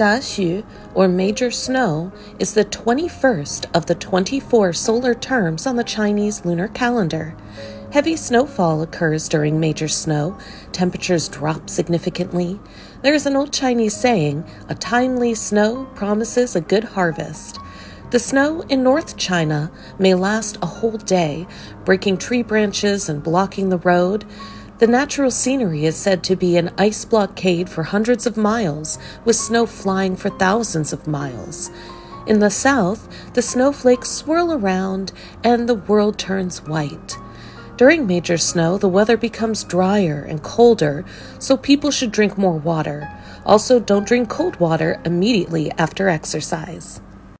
Daxue, or major snow, is the 21st of the 24 solar terms on the Chinese lunar calendar. Heavy snowfall occurs during major snow. Temperatures drop significantly. There is an old Chinese saying a timely snow promises a good harvest. The snow in North China may last a whole day, breaking tree branches and blocking the road. The natural scenery is said to be an ice blockade for hundreds of miles, with snow flying for thousands of miles. In the south, the snowflakes swirl around and the world turns white. During major snow, the weather becomes drier and colder, so people should drink more water. Also, don't drink cold water immediately after exercise.